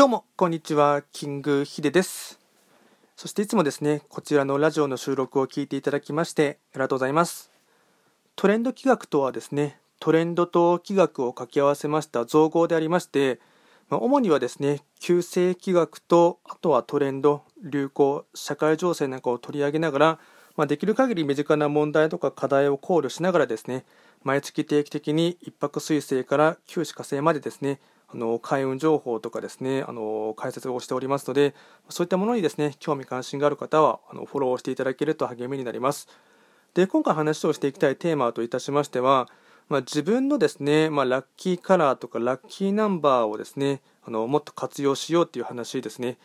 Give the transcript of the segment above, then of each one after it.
どうも、こんにちは。キングヒデです。そしていつもですね、こちらのラジオの収録を聞いていただきまして、ありがとうございます。トレンド企画とはですね、トレンドと企画を掛け合わせました造語でありまして、まあ、主にはですね、旧世企画と、あとはトレンド、流行、社会情勢なんかを取り上げながら、まあ、できる限り身近な問題とか課題を考慮しながらですね、毎月定期的に一泊水星から九死火星までですね、あの開運情報とかですねあの解説をしておりますのでそういったものにですね興味関心がある方はあのフォローしていただけると励みになります。で今回話をしていきたいテーマといたしましては、まあ、自分のですね、まあ、ラッキーカラーとかラッキーナンバーをですねあのもっと活用しようという話ですね。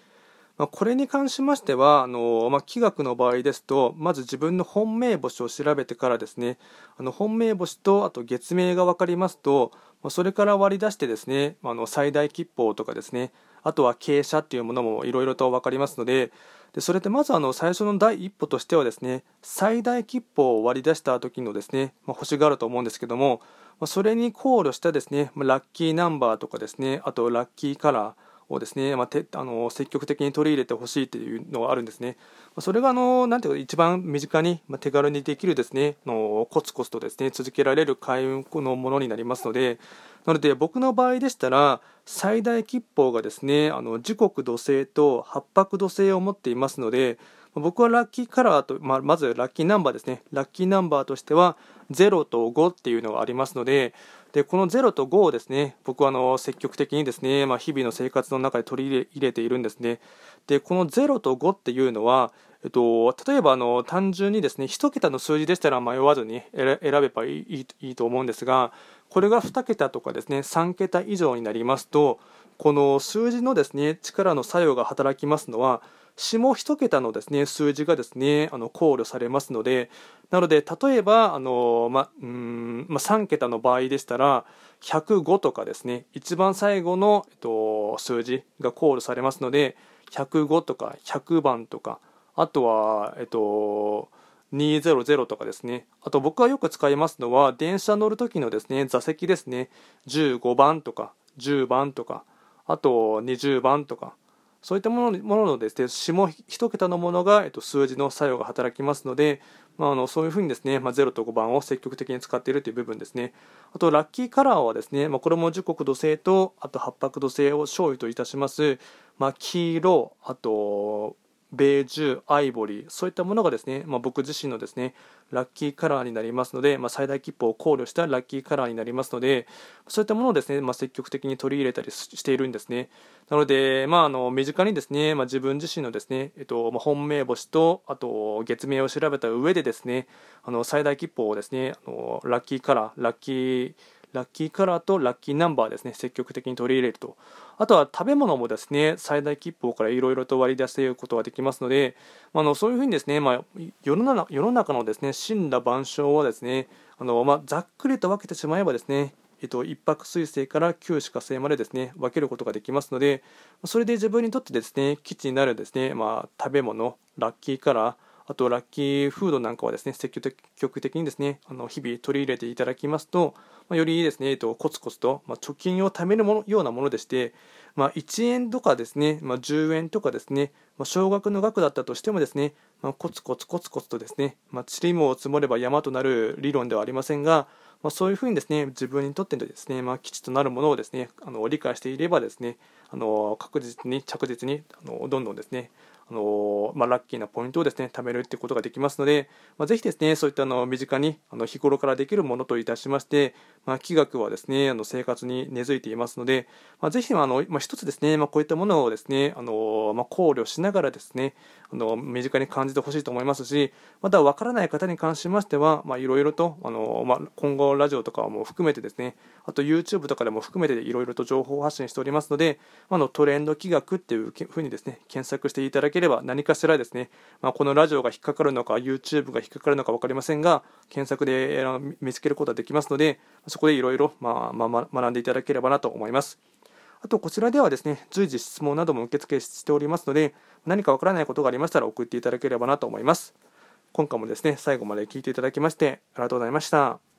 まあ、これに関しましてはあの、まあ、気学の場合ですとまず自分の本命星を調べてからですねあの本命星とあと月命が分かりますとそれから割り出してですねあの最大吉報とかですねあとは傾斜っていうものもいろいろと分かりますのででそれってまずあの最初の第一歩としてはですね最大吉報を割り出した時のですね、まあ、星があると思うんですけどもまそれに考慮したですねまラッキーナンバーとかですねあとラッキーカラーをですね、まあ、てあの積極的に取り入れてほしいというのがあるんですね。それがあのなんていうか一番身近に、まあ、手軽にできるですねのコツコツとですね続けられる開運のものになりますので、なので僕の場合でしたら最大吉報がですねあの時刻土星と八白土星を持っていますので、僕はラッキーカラーと、まあ、まずラッキーナンバーですね。ラッキーナンバーとしては0と5っていうのがありますのででこの0と5をですね僕はあの積極的にですね、まあ、日々の生活の中で取り入れているんですね。でこの0と5っていうのはえっと、例えばあの単純にですね1桁の数字でしたら迷わずに選べばいいいいと思うんですがこれが2桁とかですね3桁以上になりますとこの数字のですね力の作用が働きますのは下1桁のですね数字がですねあの考慮されますのでなので例えばあの、まうんまあ、3桁の場合でしたら105とかですね一番最後の、えっと、数字が考慮されますので105とか100番とかあとは、えっと、200とかですねあと僕がよく使いますのは電車乗る時のですね座席ですね15番とか10番とかあと20番とかそういったものもののですね下1桁のものが、えっと、数字の作用が働きますので、まあ、あのそういうふうにですね、まあ、0と5番を積極的に使っているという部分ですね。あとラッキーカラーはですね、まあ、これも時刻土星とあと八白土星を勝利といたします、まあ、黄色あとベージュ、アイボリー、そういったものがですね、まあ、僕自身のですね、ラッキーカラーになりますので、まあ、最大切符を考慮したラッキーカラーになりますので、そういったものをですね、まあ、積極的に取り入れたりしているんですね。なので、まあ、あの身近にですね、まあ、自分自身のですね、えっとまあ、本命星と、あと月命を調べた上でですね、あの最大切符をですね、あのラッキーカラー、ラッキーラッキーカラーとラッキーナンバーですね、積極的に取り入れると。あとは食べ物もですね、最大切符からいろいろと割り出せることができますので、あのそういうふうにですね、まあ、世の中の中のですね、死んだ万象はですね、あのまあ、ざっくりと分けてしまえばですね、えっと、一泊水星から九死火星までですね分けることができますのでそれで自分にとってですね基地になるですね、まあ、食べ物ラッキーカラーあとラッキーフードなんかはですね積極的にですねあの日々取り入れていただきますと、まあ、よりですね、えっと、コツコツと、まあ、貯金を貯めるものようなものでして、まあ、1円とかですね、まあ、10円とかですね、まあ、少額の額だったとしてもですね、まあ、コツコツコツコツとですね、まあ、塵も積もれば山となる理論ではありませんが、まあ、そういうふうにですね自分にとってのですね、まあ、基地となるものをですねあの理解していればですねあの確実に着実にあのどんどんですねあのまあ、ラッキーなポイントをですね貯めるってことができますので、まあ、ぜひですねそういったあの身近にあの日頃からできるものといたしまして、まあ、気学はですねあの生活に根付いていますので、まあ、ぜひあの、まあ、一つですね、まあ、こういったものをですねあの、まあ、考慮しながらですねあの身近に感じてほしいと思いますしまた分からない方に関しましてはいろいろとあの、まあ、今後ラジオとかも含めてですねあと YouTube とかでも含めていろいろと情報発信しておりますので、あのトレンド気学っていうふうにですね検索していただければ何かしらですね、まあ、このラジオが引っかかるのか YouTube が引っかかるのか分かりませんが検索で見つけることができますのでそこでいろいろ学んでいただければなと思います。あとこちらではですね随時質問なども受付しておりますので何か分からないことがありましたら送っていただければなと思います。今回もですね最後まで聞いていただきましてありがとうございました。